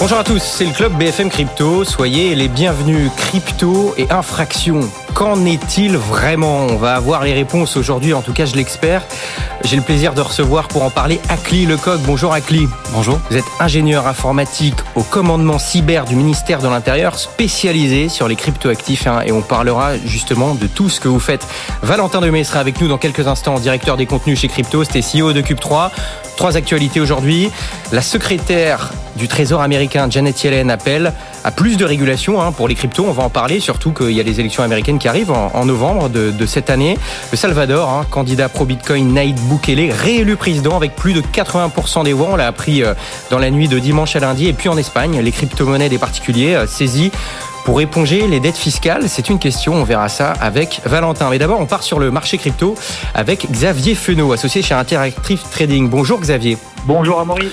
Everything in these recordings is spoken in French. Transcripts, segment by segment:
Bonjour à tous, c'est le club BFM Crypto. Soyez les bienvenus. Crypto et infraction. Qu'en est-il vraiment? On va avoir les réponses aujourd'hui, en tout cas je l'espère. J'ai le plaisir de recevoir pour en parler Akli Lecoq. Bonjour Akli. Bonjour. Vous êtes ingénieur informatique au commandement cyber du ministère de l'Intérieur, spécialisé sur les cryptoactifs hein, et on parlera justement de tout ce que vous faites. Valentin Demey sera avec nous dans quelques instants, directeur des contenus chez Crypto, c'était CEO de Cube3. Trois actualités aujourd'hui. La secrétaire du Trésor américain Janet Yellen appelle à plus de régulation hein, pour les cryptos. On va en parler, surtout qu'il y a les élections américaines qui arrivent en, novembre de, cette année. Le Salvador, hein, candidat pro-Bitcoin Nayib Bukele, réélu président avec plus de 80% des voix. On l'a appris euh, dans la nuit de dimanche à lundi. Et puis en Espagne, les crypto-monnaies des particuliers euh, saisies pour éponger les dettes fiscales C'est une question, on verra ça avec Valentin. Mais d'abord, on part sur le marché crypto avec Xavier Fenot, associé chez Interactive Trading. Bonjour Xavier. Bonjour Amaury.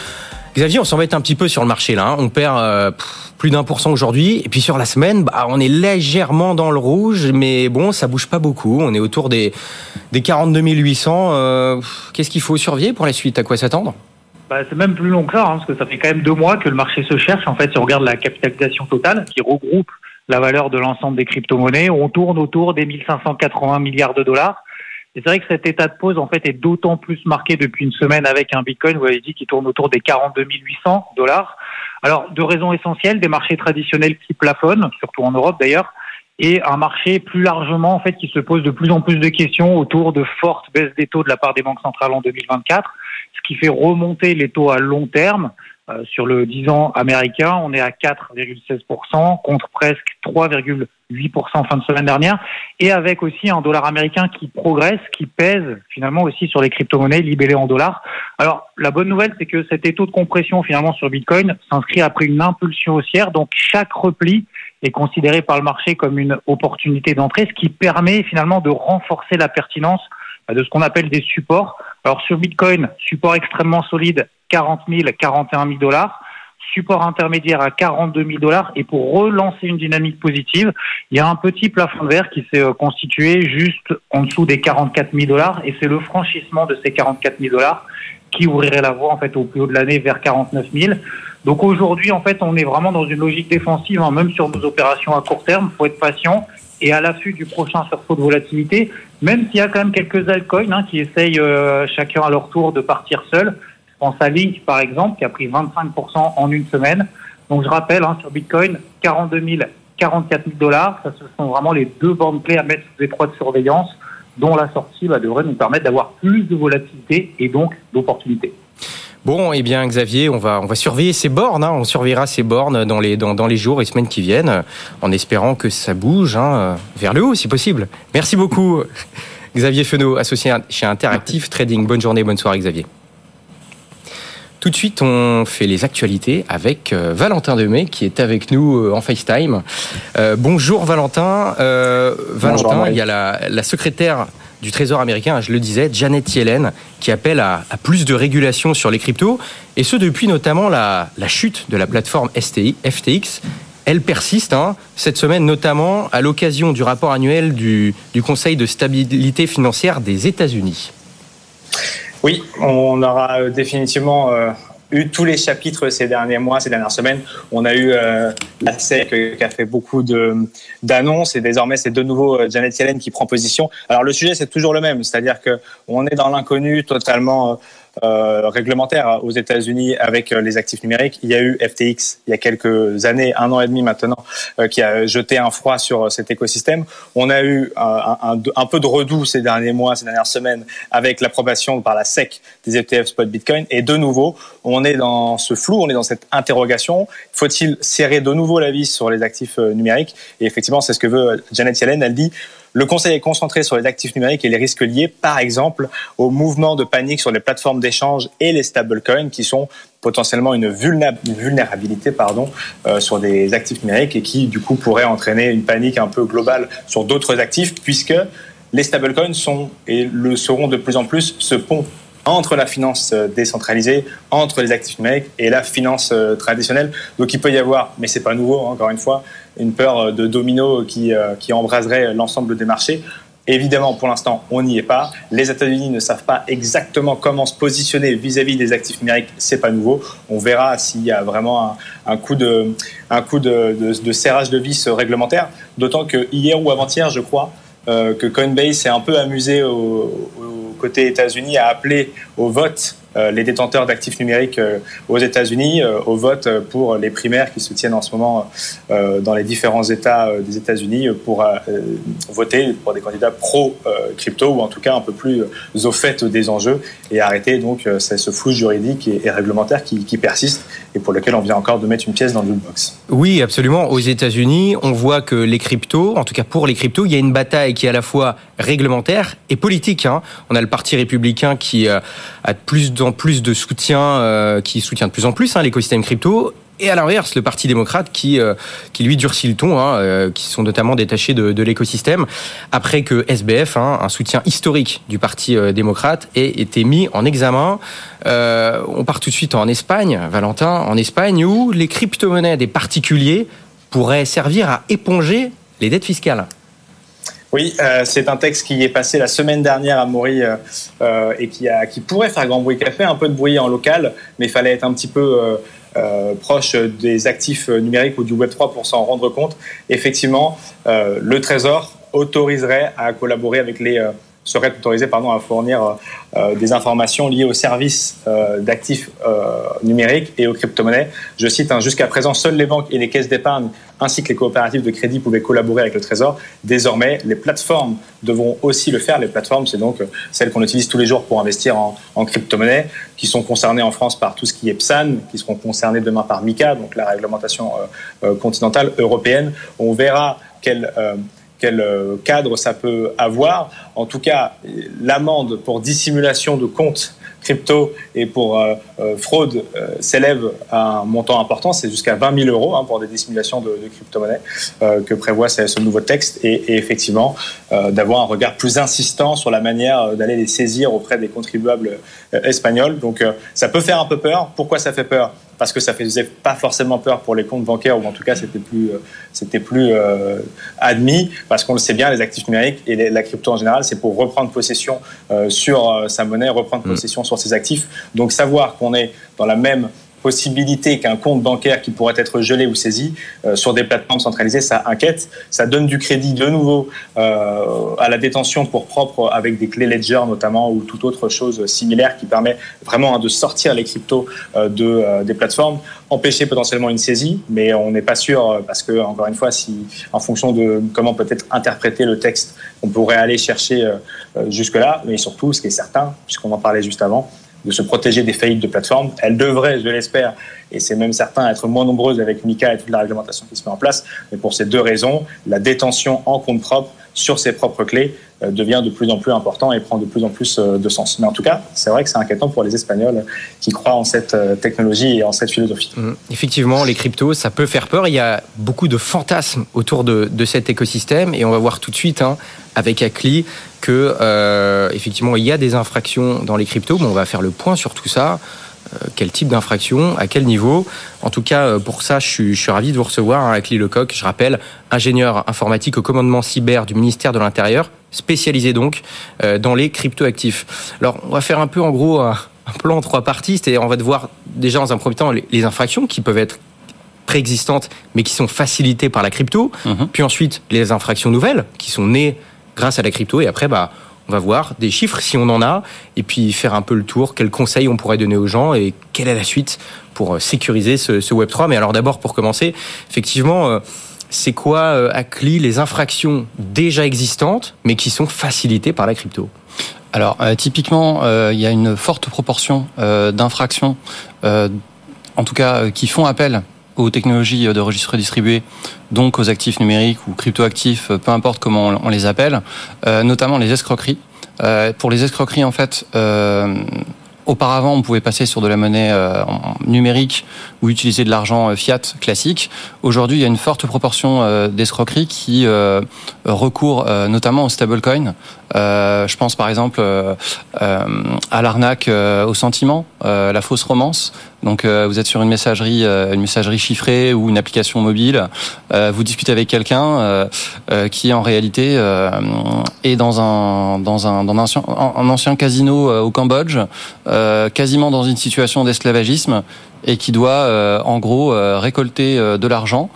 Xavier, on s'embête un petit peu sur le marché là. Hein. On perd euh, plus d'un pour cent aujourd'hui. Et puis sur la semaine, bah, on est légèrement dans le rouge, mais bon, ça bouge pas beaucoup. On est autour des, des 42 800. Euh, Qu'est-ce qu'il faut surveiller pour la suite? À quoi s'attendre? Bah, c'est même plus long que ça, hein, parce que ça fait quand même deux mois que le marché se cherche. En fait, si on regarde la capitalisation totale, qui regroupe la valeur de l'ensemble des crypto-monnaies, on tourne autour des 1580 milliards de dollars. Et c'est vrai que cet état de pause, en fait, est d'autant plus marqué depuis une semaine avec un Bitcoin, vous avez dit, qui tourne autour des 42 800 dollars. Alors, deux raisons essentielles, des marchés traditionnels qui plafonnent, surtout en Europe d'ailleurs, et un marché plus largement, en fait, qui se pose de plus en plus de questions autour de fortes baisses des taux de la part des banques centrales en 2024 qui fait remonter les taux à long terme. Euh, sur le 10 ans américain, on est à 4,16% contre presque 3,8% fin de semaine dernière, et avec aussi un dollar américain qui progresse, qui pèse finalement aussi sur les crypto-monnaies libellées en dollars. Alors la bonne nouvelle, c'est que cet étau de compression finalement sur Bitcoin s'inscrit après une impulsion haussière, donc chaque repli est considéré par le marché comme une opportunité d'entrée, ce qui permet finalement de renforcer la pertinence de ce qu'on appelle des supports. Alors sur Bitcoin, support extrêmement solide, 40 000, 41 000 dollars. Support intermédiaire à 42 000 dollars. Et pour relancer une dynamique positive, il y a un petit plafond vert qui s'est euh, constitué juste en dessous des 44 000 dollars. Et c'est le franchissement de ces 44 000 dollars qui ouvrirait la voie en fait au plus haut de l'année vers 49 000. Donc aujourd'hui, en fait, on est vraiment dans une logique défensive, hein, même sur nos opérations à court terme. Il faut être patient et à l'affût du prochain sursaut de volatilité, même s'il y a quand même quelques altcoins hein, qui essayent euh, chacun à leur tour de partir seul. Je pense à Link, par exemple, qui a pris 25% en une semaine. Donc je rappelle, hein, sur Bitcoin, 42 000, 44 000 dollars, ça ce sont vraiment les deux bandes clés à mettre sous étroite surveillance, dont la sortie bah, devrait nous permettre d'avoir plus de volatilité et donc d'opportunités. Bon, eh bien, Xavier, on va, on va surveiller ces bornes. Hein. On surveillera ces bornes dans les, dans, dans, les jours et semaines qui viennent, en espérant que ça bouge hein, vers le haut, si possible. Merci beaucoup, Xavier Fenot, associé chez Interactive Trading. Bonne journée, bonne soirée, Xavier. Tout de suite, on fait les actualités avec euh, Valentin Demey qui est avec nous euh, en FaceTime. Euh, bonjour Valentin. Valentin, il y a la, la secrétaire du Trésor américain, je le disais, Janet Yellen, qui appelle à, plus de régulation sur les cryptos, et ce depuis notamment la, chute de la plateforme FTX. Elle persiste hein, cette semaine, notamment à l'occasion du rapport annuel du, du Conseil de stabilité financière des États-Unis. Oui, on aura euh, définitivement euh, eu tous les chapitres ces derniers mois, ces dernières semaines. On a eu euh, la SEC qui a fait beaucoup d'annonces et désormais c'est de nouveau euh, Janet Yellen qui prend position. Alors le sujet c'est toujours le même, c'est-à-dire que on est dans l'inconnu totalement euh, réglementaire aux États-Unis avec euh, les actifs numériques. Il y a eu FTX il y a quelques années, un an et demi maintenant, euh, qui a jeté un froid sur cet écosystème. On a eu un, un, peu de redoux ces derniers mois, ces dernières semaines, avec l'approbation par la SEC des ETF spot Bitcoin. Et de nouveau, on est dans ce flou, on est dans cette interrogation. Faut-il serrer de nouveau la vis sur les actifs numériques? Et effectivement, c'est ce que veut Janet Yellen. Elle dit le Conseil est concentré sur les actifs numériques et les risques liés, par exemple, au mouvement de panique sur les plateformes d'échange et les stablecoins, qui sont potentiellement une vulnérabilité pardon, euh, sur des actifs numériques et qui, du coup, pourraient entraîner une panique un peu globale sur d'autres actifs, puisque les stablecoins sont et le seront de plus en plus ce pont entre la finance euh, décentralisée, entre les actifs numériques et la finance euh, traditionnelle. Donc il peut y avoir, mais c'est pas nouveau, hein, encore une fois, une peur euh, de domino qui, qui embraserait l'ensemble des marchés. Évidemment, pour l'instant, on n'y est pas. Les États-Unis ne savent pas exactement comment se positionner vis-à-vis des actifs numériques. C'est pas nouveau. On verra s'il y a vraiment un, coup de, un coup de, serrage de vis réglementaire. D'autant que hier ou avant-hier, je crois, euh, que Coinbase s'est un peu amusé au, au côté États-Unis à appeler au vote euh, les détenteurs d'actifs numériques euh, aux États-Unis euh, au vote pour les primaires qui se tiennent en ce moment dans les différents États des États-Unis pour voter pour des candidats pro-crypto ou en tout cas un peu plus au fait des enjeux et arrêter donc ce flou juridique et, réglementaire qui, persiste et pour lequel on vient encore de mettre une pièce dans le box. Oui, absolument. Aux États-Unis, on voit que les cryptos, en tout cas pour les cryptos, il y a une bataille qui est à la fois réglementaire et politique. Hein. On a le Parti républicain qui a plus plus de soutien, euh, qui soutient de plus en plus hein, l'écosystème crypto. Et à l'inverse, le Parti démocrate qui, euh, qui lui durcit le ton, hein, euh, qui sont notamment détachés de, de l'écosystème, après que SBF, hein, un soutien historique du Parti démocrate, ait été mis en examen. on part tout de suite en Espagne, Valentin, en Espagne, où les crypto-monnaies des particuliers pourraient servir à éponger les dettes fiscales. Oui, euh, c'est un texte qui est passé la semaine dernière à Maury euh, euh, et qui, a, qui pourrait faire grand bruit, fait un peu de bruit en local, mais il fallait être un petit peu proche des actifs numériques ou du Web3 pour s'en rendre compte. Effectivement, le Trésor autoriserait à collaborer avec les serait autorisé pardon, à fournir euh, euh, des informations liées aux services euh, d'actifs numériques et aux crypto-monnaies. Je cite, hein, jusqu'à présent, seules les banques et les caisses d'épargne ainsi que les coopératives de crédit pouvaient collaborer avec le Trésor. Désormais, les plateformes devront aussi le faire. Les plateformes, c'est donc celles qu'on utilise tous les jours pour investir en, crypto-monnaie, qui sont concernées en France par tout ce qui est PSAN, qui seront concernées demain par MICA, donc la réglementation continentale européenne. On verra quelle quel euh, cadre ça peut avoir. En tout cas, l'amende pour dissimulation de comptes crypto et pour euh, euh, fraude s'élève à un montant important, c'est jusqu'à 20 000 euros hein, pour des dissimulations de, crypto-monnaies que prévoit ce, nouveau texte et effectivement d'avoir un regard plus insistant sur la manière d'aller les saisir auprès des contribuables espagnols. Donc ça peut faire un peu peur. Pourquoi ça fait peur? Parce que ça faisait pas forcément peur pour les comptes bancaires ou en tout cas c'était plus euh, c'était plus euh, admis parce qu'on le sait bien les actifs numériques et la crypto en général c'est pour reprendre possession euh, sur sa monnaie reprendre mm. possession sur ses actifs donc savoir qu'on est dans la même possibilité qu'un compte bancaire qui pourrait être gelé ou saisi euh, sur des plateformes centralisées, ça inquiète. Ça donne du crédit de nouveau euh, à la détention pour propre avec des clés Ledger notamment ou toute autre chose similaire qui permet vraiment hein, de sortir les cryptos euh, de, des plateformes, empêcher potentiellement une saisie, mais on n'est pas sûr parce que encore une fois, si en fonction de comment peut-être interpréter le texte, on pourrait aller chercher jusque là, mais surtout, ce qui est certain, puisqu'on en parlait juste avant, de se protéger des faillites de plateformes. Elles devraient, je l'espère, et c'est même certain, être moins nombreuses avec MICA et toute la réglementation qui se met en place. Mais pour ces deux raisons, la détention en compte propre sur ses propres clés euh, devient de plus en plus important et prend de plus en plus euh, de sens. Mais en tout cas, c'est vrai que c'est inquiétant pour les Espagnols qui croient en cette euh, technologie et en cette philosophie. Mmh. Effectivement, les cryptos, ça peut faire peur. Il y a beaucoup de fantasmes autour de, cet écosystème et on va voir tout de suite hein, avec Acli que effectivement il y a des infractions dans les cryptos. on va faire le point sur tout ça. Euh, quel type d'infraction, à quel niveau. En tout cas, euh, pour ça, je suis, je suis ravi de vous recevoir hein, avec Lecoq. Je rappelle, ingénieur informatique au commandement cyber du ministère de l'Intérieur, spécialisé donc euh, dans les cryptoactifs. Alors, on va faire un peu en gros un, plan en trois parties, c'est-à-dire on va devoir déjà dans un premier temps les, infractions qui peuvent être préexistantes mais qui sont facilitées par la crypto, mhm. puis ensuite les infractions nouvelles qui sont nées grâce à la crypto et après bah on va voir des chiffres si on en a, et puis faire un peu le tour, quels conseils on pourrait donner aux gens et quelle est la suite pour euh, sécuriser ce, Web3. Mais alors d'abord, pour commencer, effectivement, euh, c'est quoi, euh, à CLI, les infractions déjà existantes, mais qui sont facilitées par la crypto? Alors typiquement, il y a une forte proportion d'infractions, en tout cas qui font appel aux technologies de registre distribué, donc aux actifs numériques ou cryptoactifs, peu importe comment on les appelle, euh, notamment les escroqueries. Euh, pour les escroqueries, en fait, euh, Auparavant, on pouvait passer sur de la monnaie numérique ou utiliser de l'argent fiat classique. Aujourd'hui, il y a une forte proportion d'escroqueries qui recourent notamment au stablecoin je pense par exemple à l'arnaque au sentiment, la fausse romance. Donc vous êtes sur une messagerie, une messagerie chiffrée ou une application mobile. vous discutez avec quelqu'un qui en réalité est dans un dans un dans un ancien casino au Cambodge, quasiment dans une situation d'esclavagisme et qui doit euh, en gros euh, récolter euh, de l'argent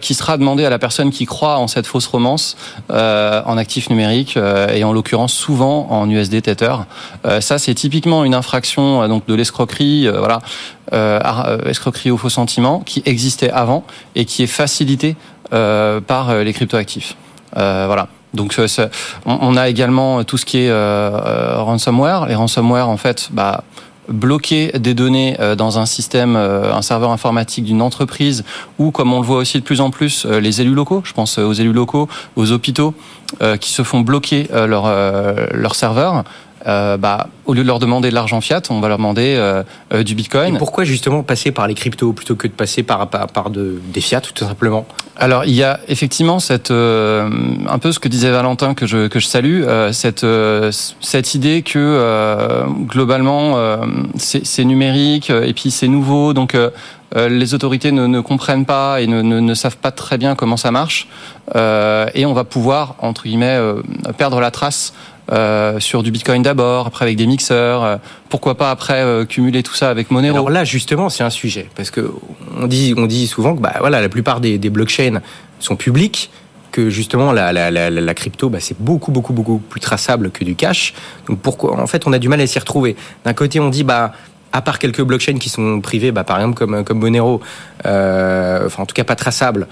qui sera demandé à la personne qui croit en cette fausse romance en actifs numériques et en l'occurrence souvent en USD Tether. ça c'est typiquement une infraction donc de l'escroquerie voilà escroquerie au faux sentiment qui existait avant et qui est facilitée par les cryptoactifs. voilà. Donc on a également tout ce qui est ransomware. Les ransomware en fait, bah bloquer des données euh, dans un système, euh, un serveur informatique d'une entreprise, ou comme on le voit aussi de plus en plus, euh, les élus locaux, je pense aux élus locaux, aux hôpitaux, qui se font bloquer leur, leur serveur. Bah, au lieu de leur demander de l'argent fiat, on va leur demander du bitcoin. Et pourquoi justement passer par les cryptos plutôt que de passer par, par, par de, des fiat tout simplement? Alors il y a effectivement cette euh, un peu ce que disait Valentin que je que je salue euh, cette euh, cette idée que globalement c'est numérique et puis c'est nouveau donc les autorités ne, ne, comprennent pas et ne, ne, ne, savent pas très bien comment ça marche et on va pouvoir entre guillemets perdre la trace euh, sur du Bitcoin d'abord, après avec des mixeurs. Euh, pourquoi pas après euh, cumuler tout ça avec Monero Alors là, justement, c'est un sujet parce que on dit, on dit souvent que bah voilà, la plupart des, blockchains sont publics que justement la, crypto, bah, c'est beaucoup, beaucoup, beaucoup plus traçable que du cash. Donc pourquoi En fait, on a du mal à s'y retrouver. D'un côté, on dit, bah, à part quelques blockchains qui sont privés, bah, par exemple comme, Monero, enfin en tout cas pas traçables,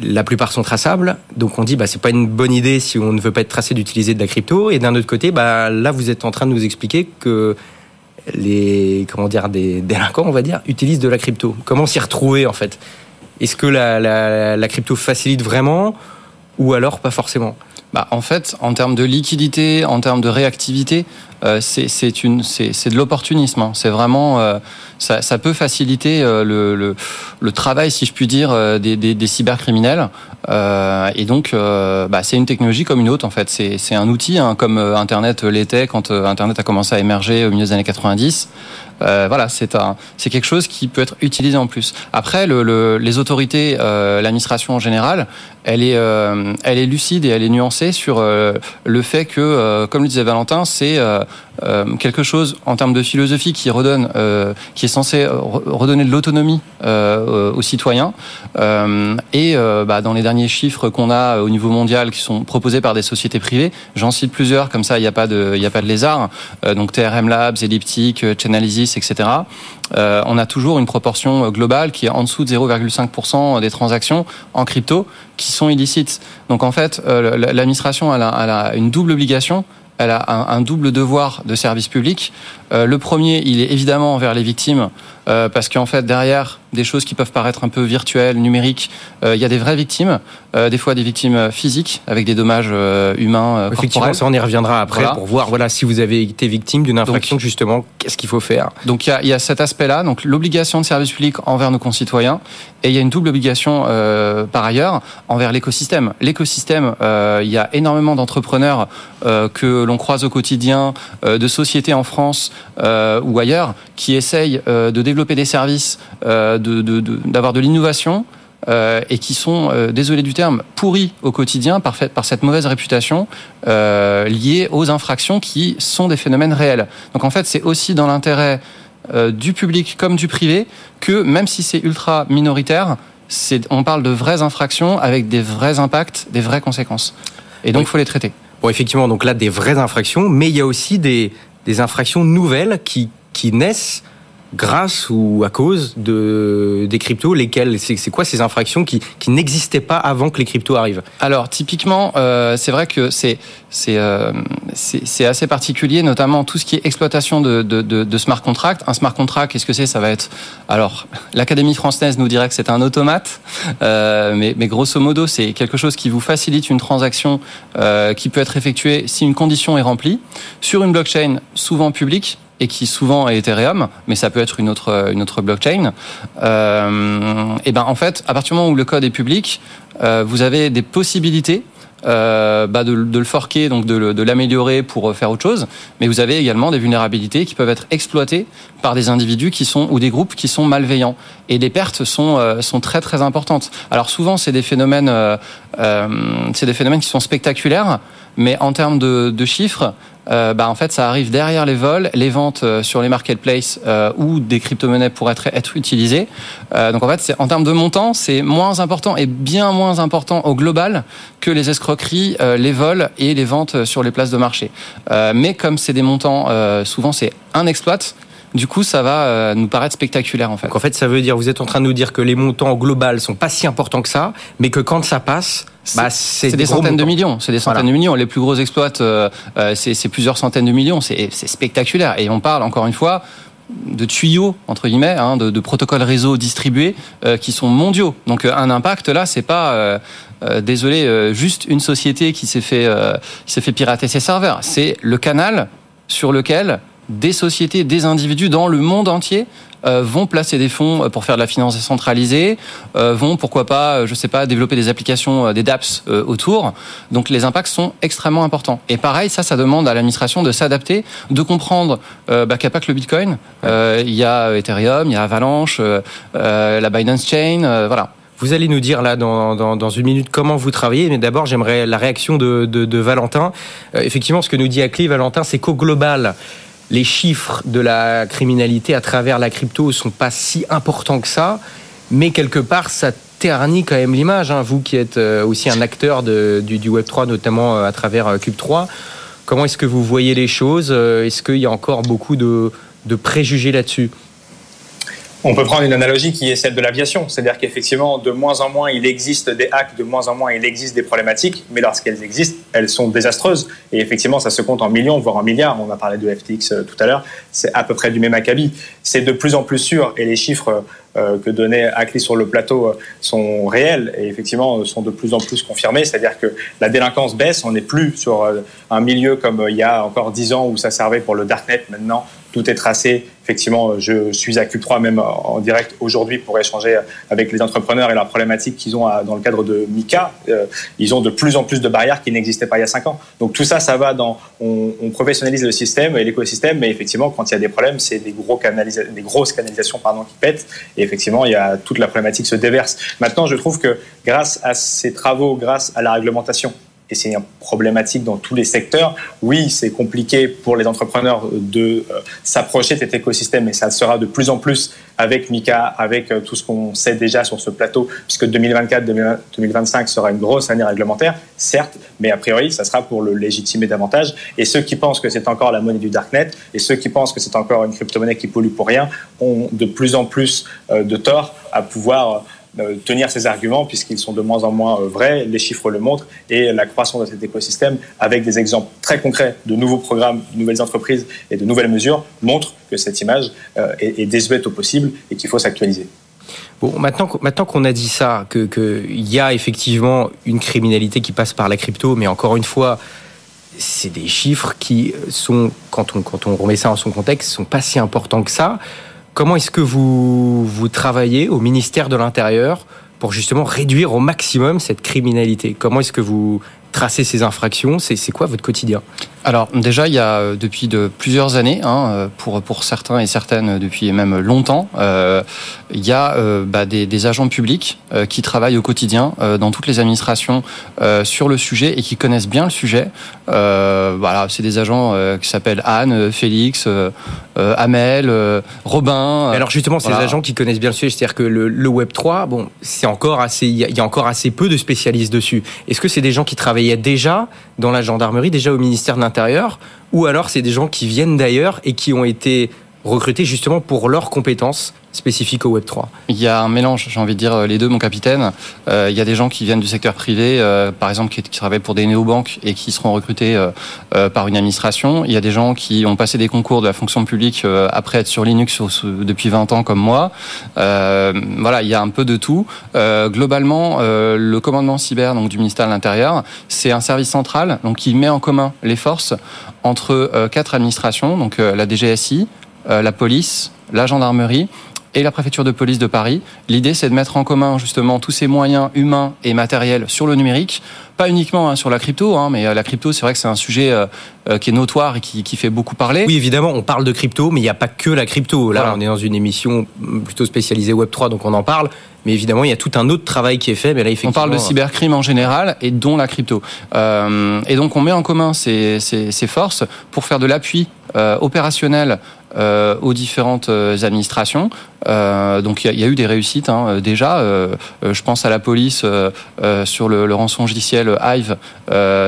la plupart sont traçables, donc on dit bah c'est pas une bonne idée si on ne veut pas être tracé d'utiliser de la crypto. Et d'un autre côté, bah là vous êtes en train de nous expliquer que les comment des délinquants, on va dire, utilisent de la crypto. Comment s'y retrouver en fait? Est-ce que la crypto facilite vraiment ou alors pas forcément? Bah, en fait, en termes de liquidité, en termes de réactivité, euh, c'est de l'opportunisme. Hein. C'est vraiment euh, ça, ça, peut faciliter euh, le, le, le, travail, si je puis dire, euh, des, des, des cybercriminels. Euh, et donc, bah, c'est une technologie comme une autre. En fait, c'est un outil, hein, comme Internet l'était quand Internet a commencé à émerger au milieu des années 90. Euh, voilà, c'est un, c'est quelque chose qui peut être utilisé en plus. Après, le, le, les autorités, euh, l'administration en général, elle est, euh, elle est lucide et elle est nuancée sur le fait que, comme le disait Valentin, c'est quelque chose en termes de philosophie qui redonne, qui est censé redonner de l'autonomie aux citoyens. et bah, dans les derniers chiffres qu'on a au niveau mondial, qui sont proposés par des sociétés privées, j'en cite plusieurs, comme ça, il n'y a pas de, lézard. donc TRM Labs, Elliptic, Chainalysis etc., euh, on a toujours une proportion euh, globale qui est en dessous de 0,5% des transactions en crypto qui sont illicites. Donc en fait, euh, l'administration a une double obligation elle a un, double devoir de service public. Le premier, il est évidemment envers les victimes, parce qu'en fait, derrière, des choses qui peuvent paraître un peu virtuelles, numériques. Euh, il y a des vraies victimes, euh, des fois des victimes physiques avec des dommages euh, humains. Effectivement, ça on y reviendra après pour voir voilà si vous avez été victime d'une infraction justement, qu'est-ce qu'il faut faire. Donc il y a, il y a cet aspect-là, donc l'obligation de service public envers nos concitoyens, et il y a une double obligation par ailleurs envers l'écosystème. L'écosystème, il y a énormément d'entrepreneurs que l'on croise au quotidien, de sociétés en France ou ailleurs, qui essayent de développer des services d'avoir de, de, l'innovation euh, et qui sont, euh, désolé du terme, pourris au quotidien par, par cette mauvaise réputation euh, liée aux infractions qui sont des phénomènes réels. Donc en fait, c'est aussi dans l'intérêt euh, du public comme du privé que même si c'est ultra minoritaire, on parle de vraies infractions avec des vrais impacts, des vraies conséquences. Et donc, il faut les traiter. Bon, effectivement, donc là, des vraies infractions, mais il y a aussi des, des infractions nouvelles qui, naissent grâce ou à cause de des cryptos lesquels c'est quoi ces infractions qui, n'existaient pas avant que les cryptos arrivent? Alors typiquement euh, c'est vrai que euh, c'est assez particulier notamment tout ce qui est exploitation de, smart contract un smart contract qu'est-ce que c'est? Ça va être alors l'académie française nous dirait que c'est un automate euh, mais, grosso modo c'est quelque chose qui vous facilite une transaction qui peut être effectuée si une condition est remplie. Sur une blockchain souvent publique et qui souvent est Ethereum, mais ça peut être une autre une autre blockchain. Euh, et ben en fait, à partir du moment où le code est public, euh, vous avez des possibilités euh, bah de, de, le forquer, donc de, de l'améliorer pour faire autre chose. Mais vous avez également des vulnérabilités qui peuvent être exploitées par des individus qui sont ou des groupes qui sont malveillants. Et les pertes sont euh, sont très très importantes. Alors souvent c'est des phénomènes euh, euh c'est des phénomènes qui sont spectaculaires, mais en termes de, de chiffres, euh, bah, en fait, ça arrive derrière les vols, les ventes euh, sur les marketplaces euh, où des crypto-monnaies pourraient être, être utilisées. Euh, donc en fait, en termes de montant, c'est moins important et bien moins important au global que les escroqueries, euh, les vols et les ventes sur les places de marché. mais comme c'est des montants, souvent c'est un exploit. Du coup, ça va nous paraître spectaculaire en fait. Donc en fait, ça veut dire, vous êtes en train de nous dire que les montants au global sont pas si importants que ça, mais que quand ça passe, bah, c'est des, des centaines de millions. C'est des centaines voilà. de millions. Les plus gros exploits, euh, c'est plusieurs centaines de millions. C'est spectaculaire. Et on parle encore une fois de tuyaux entre guillemets, hein, de, de, protocoles réseau distribués euh, qui sont mondiaux. Donc euh, un impact là, c'est pas euh, désolé juste une société qui s'est fait qui s'est fait pirater ses serveurs. C'est le canal sur lequel des sociétés, des individus dans le monde entier euh, vont placer des fonds pour faire de la finance décentralisée, euh, vont pourquoi pas, je sais pas, développer des applications, des dApps euh, autour. Donc les impacts sont extrêmement importants. Et pareil, ça, ça demande à l'administration de s'adapter, de comprendre bah, qu'il n'y a pas que le Bitcoin. Il y a Ethereum, il y a Avalanche, la Binance Chain, voilà. Vous allez nous dire là dans, dans, dans, une minute comment vous travaillez, mais d'abord j'aimerais la réaction de, de, de Valentin. effectivement, ce que nous dit Acli, Valentin, c'est qu'au global, les chiffres de la criminalité à travers la crypto sont pas si importants que ça, mais quelque part ça ternit quand même l'image. Hein. Vous qui êtes aussi un acteur du, du, Web 3, notamment à travers Cube 3, comment est-ce que vous voyez les choses Est-ce qu'il y a encore beaucoup de préjugés là-dessus? On peut prendre une analogie qui est celle de l'aviation, c'est-à-dire qu'effectivement, de moins en moins, il existe des hacks, de moins en moins, il existe des problématiques, mais lorsqu'elles existent, elles sont désastreuses. Et effectivement, ça se compte en millions, voire en milliards. On a parlé de FTX tout à l'heure, c'est à peu près du même acabit. C'est de plus en plus sûr, et les chiffres que donnait Ackley sur le plateau sont réels et effectivement sont de plus en plus confirmés. C'est-à-dire que la délinquance baisse, on n'est plus sur un milieu comme il y a encore dix ans où ça servait pour le darknet. Maintenant, tout est tracé. Effectivement, je suis à Q3 même en direct aujourd'hui pour échanger avec les entrepreneurs et leurs problématiques qu'ils ont dans le cadre de Mika. Ils ont de plus en plus de barrières qui n'existaient pas il y a cinq ans. Donc tout ça, ça va dans. On, on professionnalise le système et l'écosystème, mais effectivement, quand il y a des problèmes, c'est des, gros des grosses canalisations pardon, qui pètent. Et effectivement, il y a toute la problématique se déverse. Maintenant, je trouve que grâce à ces travaux, grâce à la réglementation, et c'est problématique dans tous les secteurs. Oui, c'est compliqué pour les entrepreneurs de euh, s'approcher de cet écosystème, mais ça sera de plus en plus avec Mika, avec euh, tout ce qu'on sait déjà sur ce plateau, puisque 2024-2025 sera une grosse année réglementaire, certes, mais a priori, ça sera pour le légitimer davantage. Et ceux qui pensent que c'est encore la monnaie du darknet, et ceux qui pensent que c'est encore une crypto-monnaie qui pollue pour rien, ont de plus en plus euh, de tort à pouvoir tenir ces arguments puisqu'ils sont de moins en moins vrais, les chiffres le montrent, et la croissance de cet écosystème, avec des exemples très concrets de nouveaux programmes, de nouvelles entreprises et de nouvelles mesures, montrent que cette image est, est désuète au possible et qu'il faut s'actualiser. Bon, maintenant, maintenant qu'on a dit ça, qu'il que y a effectivement une criminalité qui passe par la crypto, mais encore une fois, c'est des chiffres qui sont, quand on, quand on remet ça en son contexte, sont pas si importants que ça. Comment est-ce que vous, travaillez au ministère de l'Intérieur pour justement réduire au maximum cette criminalité? Comment est-ce que vous tracez ces infractions? C'est quoi votre quotidien? Alors déjà, il y a depuis de plusieurs années, hein, pour pour certains et certaines depuis même longtemps, euh, il y a euh, bah, des, agents publics euh, qui travaillent au quotidien euh, dans toutes les administrations euh, sur le sujet et qui connaissent bien le sujet. voilà, c'est des agents qui s'appellent Anne, Félix, Amel, Robin. Alors justement, ces voilà. agents qui connaissent bien le sujet, c'est-à-dire que le, le Web 3, bon, c'est encore assez, il y, y, a encore assez peu de spécialistes dessus. Est-ce que c'est des gens qui travaillaient déjà dans la gendarmerie, déjà au ministère de l'Intérieur, ou alors c'est des gens qui viennent d'ailleurs et qui ont été recrutés justement pour leurs compétences spécifiques au Web 3 Il y a un mélange, j'ai envie de dire les deux, mon capitaine. Euh, il y a des gens qui viennent du secteur privé, euh, par exemple, qui, travaillent pour des néobanques et qui seront recrutés euh, euh, par une administration. Il y a des gens qui ont passé des concours de la fonction publique euh, après être sur Linux depuis 20 ans comme moi. Euh, voilà, il y a un peu de tout. globalement, le commandement cyber donc du ministère de l'Intérieur, c'est un service central donc qui met en commun les forces entre quatre administrations, donc la DGSI, la police, la gendarmerie et la préfecture de police de Paris. L'idée, c'est de mettre en commun justement tous ces moyens humains et matériels sur le numérique pas uniquement hein, sur la crypto, hein, mais la crypto, c'est vrai que c'est un sujet qui est notoire et qui, qui, fait beaucoup parler. Oui, évidemment, on parle de crypto, mais il n'y a pas que la crypto. Là, on est dans une émission plutôt spécialisée Web 3, donc on en parle. Mais évidemment, il y a tout un autre travail qui est fait. Mais là, effectivement, on parle de cybercrime en général et dont la crypto. Euh, et donc, on met en commun ces, ces, ces forces pour faire de l'appui euh, opérationnel euh, aux différentes euh, administrations. Euh, donc il y, y, a eu des réussites hein, euh, déjà. Euh, je pense à la police sur le, le rançon judiciaire Hive.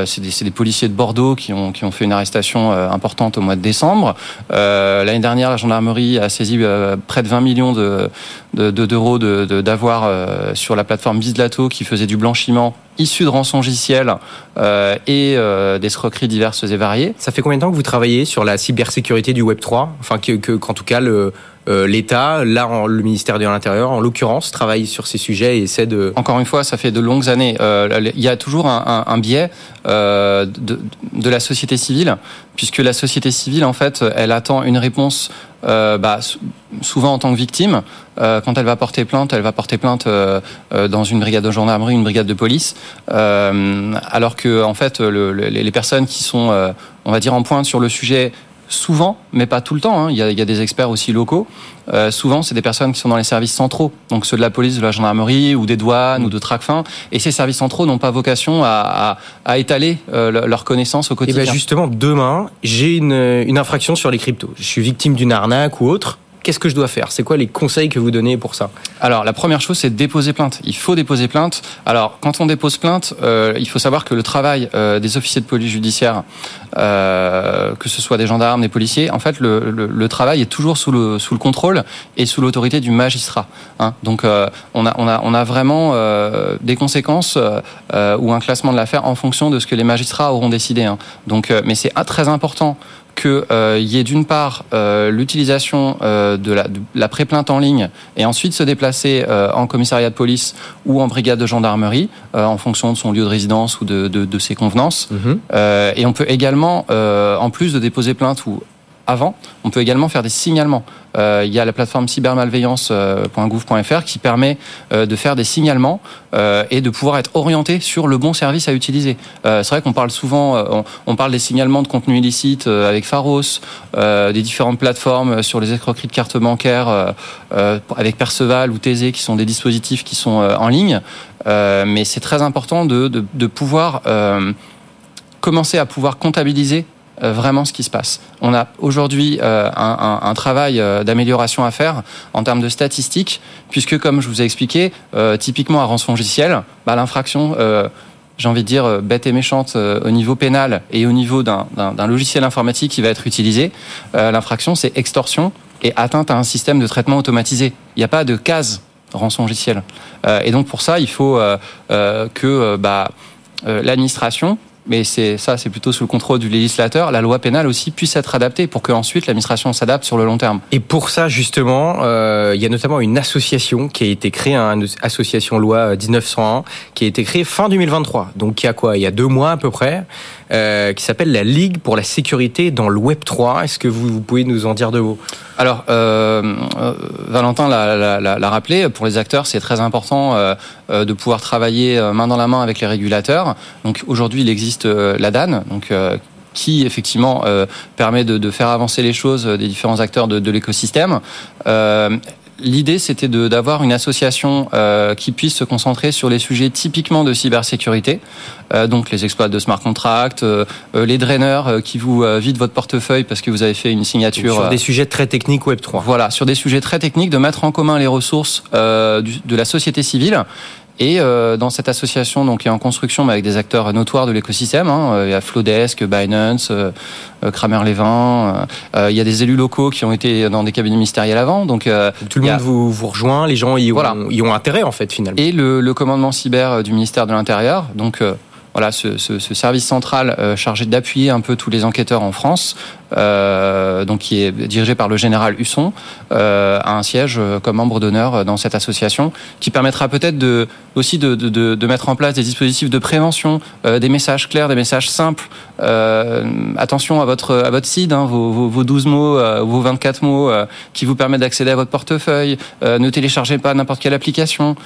c'est des, des, policiers de Bordeaux qui ont, qui ont fait une arrestation importante au mois de décembre. L'année dernière, la gendarmerie a saisi près de 20 millions de, d'euros de, de, d'avoir sur la plateforme Bislato qui faisait du blanchiment issu de rançon logiciels euh, et euh, d'escroqueries diverses et variées. Ça fait combien de temps que vous travaillez sur la cybersécurité du Web 3 Enfin, que, que, qu'en tout cas, le, euh, l'État, là, le ministère de l'Intérieur, en l'occurrence, travaille sur ces sujets et essaie de... Encore une fois, ça fait de longues années. Euh, il y a toujours un, biais euh, de, la société civile, puisque la société civile, en fait, elle attend une réponse bah, souvent en tant que victime. Quand elle va porter plainte, elle va porter plainte dans une brigade de gendarmerie, une brigade de police, alors que en fait, le, les personnes qui sont, on va dire, en pointe sur le sujet souvent, mais pas tout le temps, hein. il, y a, il, y a, des experts aussi locaux, euh, souvent c'est des personnes qui sont dans les services centraux, donc ceux de la police, de la gendarmerie ou des douanes ou de Tracfin, et ces services centraux n'ont pas vocation à, à, à étaler euh, leurs connaissances au quotidien. Et bien justement, demain, j'ai une, une infraction sur les cryptos. Je suis victime d'une arnaque ou autre qu'est-ce que je dois faire? C'est quoi les conseils que vous donnez pour ça? Alors, la première chose, c'est de déposer plainte. Il faut déposer plainte. Alors, quand on dépose plainte, euh, il faut savoir que le travail euh, des officiers de police judiciaire, euh, que ce soit des gendarmes, des policiers, en fait, le, travail est toujours sous le, sous le contrôle et sous l'autorité du magistrat. Hein. Donc, on, a, on, a, on a vraiment des conséquences ou un classement de l'affaire en fonction de ce que les magistrats auront décidé. Hein. Donc, mais c'est très important qu'il euh, y ait d'une part euh, l'utilisation euh, de la, de la pré-plainte en ligne et ensuite se déplacer en commissariat de police ou en brigade de gendarmerie en fonction de son lieu de résidence ou de, de, de ses convenances. Mmh. et on peut également, en plus de déposer plainte ou avant, on peut également faire des signalements. Euh, il y a la plateforme cybermalveillance.gouv.fr qui permet euh, de faire des signalements euh, et de pouvoir être orienté sur le bon service à utiliser. c'est vrai qu'on parle souvent, on, parle des signalements de contenu illicite avec Pharos, des différentes plateformes sur les escroqueries de cartes bancaires avec Perceval ou Thésée qui sont des dispositifs qui sont en ligne. mais c'est très important de, pouvoir commencer à pouvoir comptabiliser euh, vraiment ce qui se passe. On a aujourd'hui euh, un, travail euh, d'amélioration à faire en termes de statistiques, puisque comme je vous ai expliqué, typiquement à rançon logiciel, bah, l'infraction j'ai envie de dire, bête et méchante au niveau pénal et au niveau d'un logiciel informatique qui va être utilisé. Euh, L'infraction, c'est extorsion et atteinte à un système de traitement automatisé. Il n'y a pas de case rançon. Euh, et donc pour ça, il faut euh, que bah, l'administration mais c'est ça, c'est plutôt sous le contrôle du législateur. La loi pénale aussi puisse être adaptée pour qu'ensuite l'administration s'adapte sur le long terme. Et pour ça, justement, euh, il y a notamment une association qui a été créée, une association loi 1901, qui a été créée fin 2023. Donc il y a quoi? Il y a deux mois à peu près, euh, qui s'appelle la Ligue pour la sécurité dans le Web 3. Est-ce que vous, vous, pouvez nous en dire deux mots? Alors, euh, euh Valentin l'a rappelé, pour les acteurs, c'est très important de pouvoir travailler main dans la main avec les régulateurs. Donc aujourd'hui, il existe la DAN, donc qui effectivement permet de, de, faire avancer les choses des différents acteurs de, de l'écosystème. Euh, l'idée, c'était d'avoir une association euh, qui puisse se concentrer sur les sujets typiquement de cybersécurité, euh, donc les exploits de smart contracts, euh, les draineurs euh, qui vous euh, vident votre portefeuille parce que vous avez fait une signature. Sur des sujets très techniques Web 3. Voilà, sur des sujets très techniques, de mettre en commun les ressources du, de la société civile et euh, dans cette association, donc, qui est en construction, mais avec des acteurs notoires de l'écosystème, hein, il y a Flowdesk, Binance, euh, Kramer-Levin, euh, il y a des élus locaux qui ont été dans des cabinets ministériels avant. Donc, tout le monde a... vous, vous rejoint, les gens y ont, voilà. y ont intérêt en fait finalement. Et le, le commandement cyber du ministère de l'Intérieur, donc voilà, ce, ce, ce, service central euh, chargé d'appuyer un peu tous les enquêteurs en France, euh, donc qui est dirigé par le général Husson, euh, a un siège euh, comme membre d'honneur dans cette association, qui permettra peut-être aussi de, mettre en place des dispositifs de prévention, euh, des messages clairs, des messages simples. Euh, attention à votre à votre site, hein, vos, vos, vos, 12 mots, vos 24 mots, qui vous permettent d'accéder à votre portefeuille. ne téléchargez pas n'importe quelle application.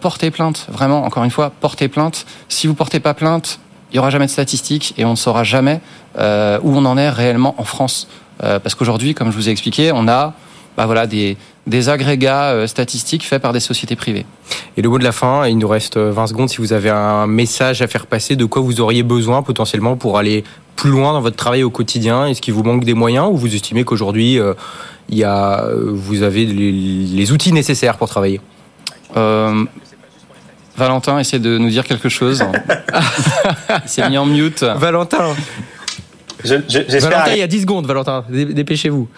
portez plainte, vraiment, encore une fois, portez plainte. Si vous portez pas plainte, il n'y aura jamais de statistiques et on ne saura jamais euh, où on en est réellement en France. Euh, parce qu'aujourd'hui, comme je vous ai expliqué, on a bah voilà, des, des agrégats euh, statistiques faits par des sociétés privées. Et le mot de la fin, il nous reste 20 secondes. Si vous avez un message à faire passer, de quoi vous auriez besoin potentiellement pour aller plus loin dans votre travail au quotidien Est-ce qu'il vous manque des moyens ou vous estimez qu'aujourd'hui, il y a, vous avez les, les outils nécessaires pour travailler? Euh, Valentin essaie de nous dire quelque chose. il s'est mis en mute. Valentin. Je, je, Valentin, il y a 10 secondes, Valentin. Dépêchez-vous.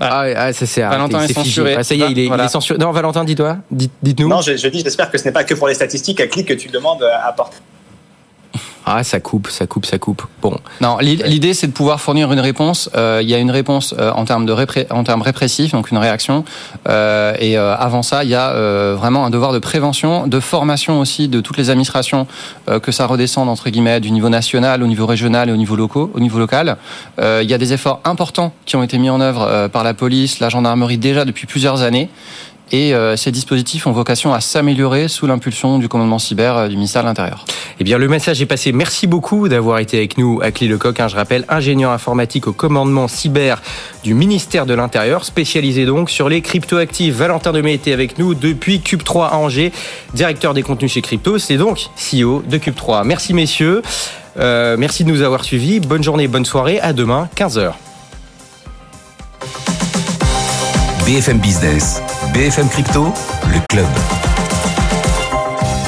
Ah, ah, ça c'est Valentin est, censuré. Ah, ça y est, il est, voilà. il est, censuré. Non, Valentin, dis-toi. Dites-nous. Non, je, je dis, j'espère que ce n'est pas que pour les statistiques à clic que tu demandes à porter. Ah, ça coupe, ça coupe, ça coupe. Bon. Non, l'idée c'est de pouvoir fournir une réponse. Euh, il y a une réponse euh, en termes de en termes répressifs, donc une réaction. Euh, et avant ça, il y a vraiment un devoir de prévention, de formation aussi de toutes les administrations, que ça redescende entre guillemets du niveau national au niveau régional et au niveau local. Au niveau local, il y a des efforts importants qui ont été mis en œuvre par la police, la gendarmerie déjà depuis plusieurs années. Et euh, ces dispositifs ont vocation à s'améliorer sous l'impulsion du commandement cyber euh, du ministère de l'Intérieur. Eh bien, le message est passé. Merci beaucoup d'avoir été avec nous, Akli Lecoq. Hein, je rappelle, ingénieur informatique au commandement cyber du ministère de l'Intérieur, spécialisé donc sur les cryptoactifs. Valentin Demey était avec nous depuis Cube3 à Angers, directeur des contenus chez Crypto. C'est donc CEO de Cube3. Merci messieurs. Euh, merci de nous avoir suivis. Bonne journée, bonne soirée. À demain, 15h. BFM Business, BFM Crypto, le club.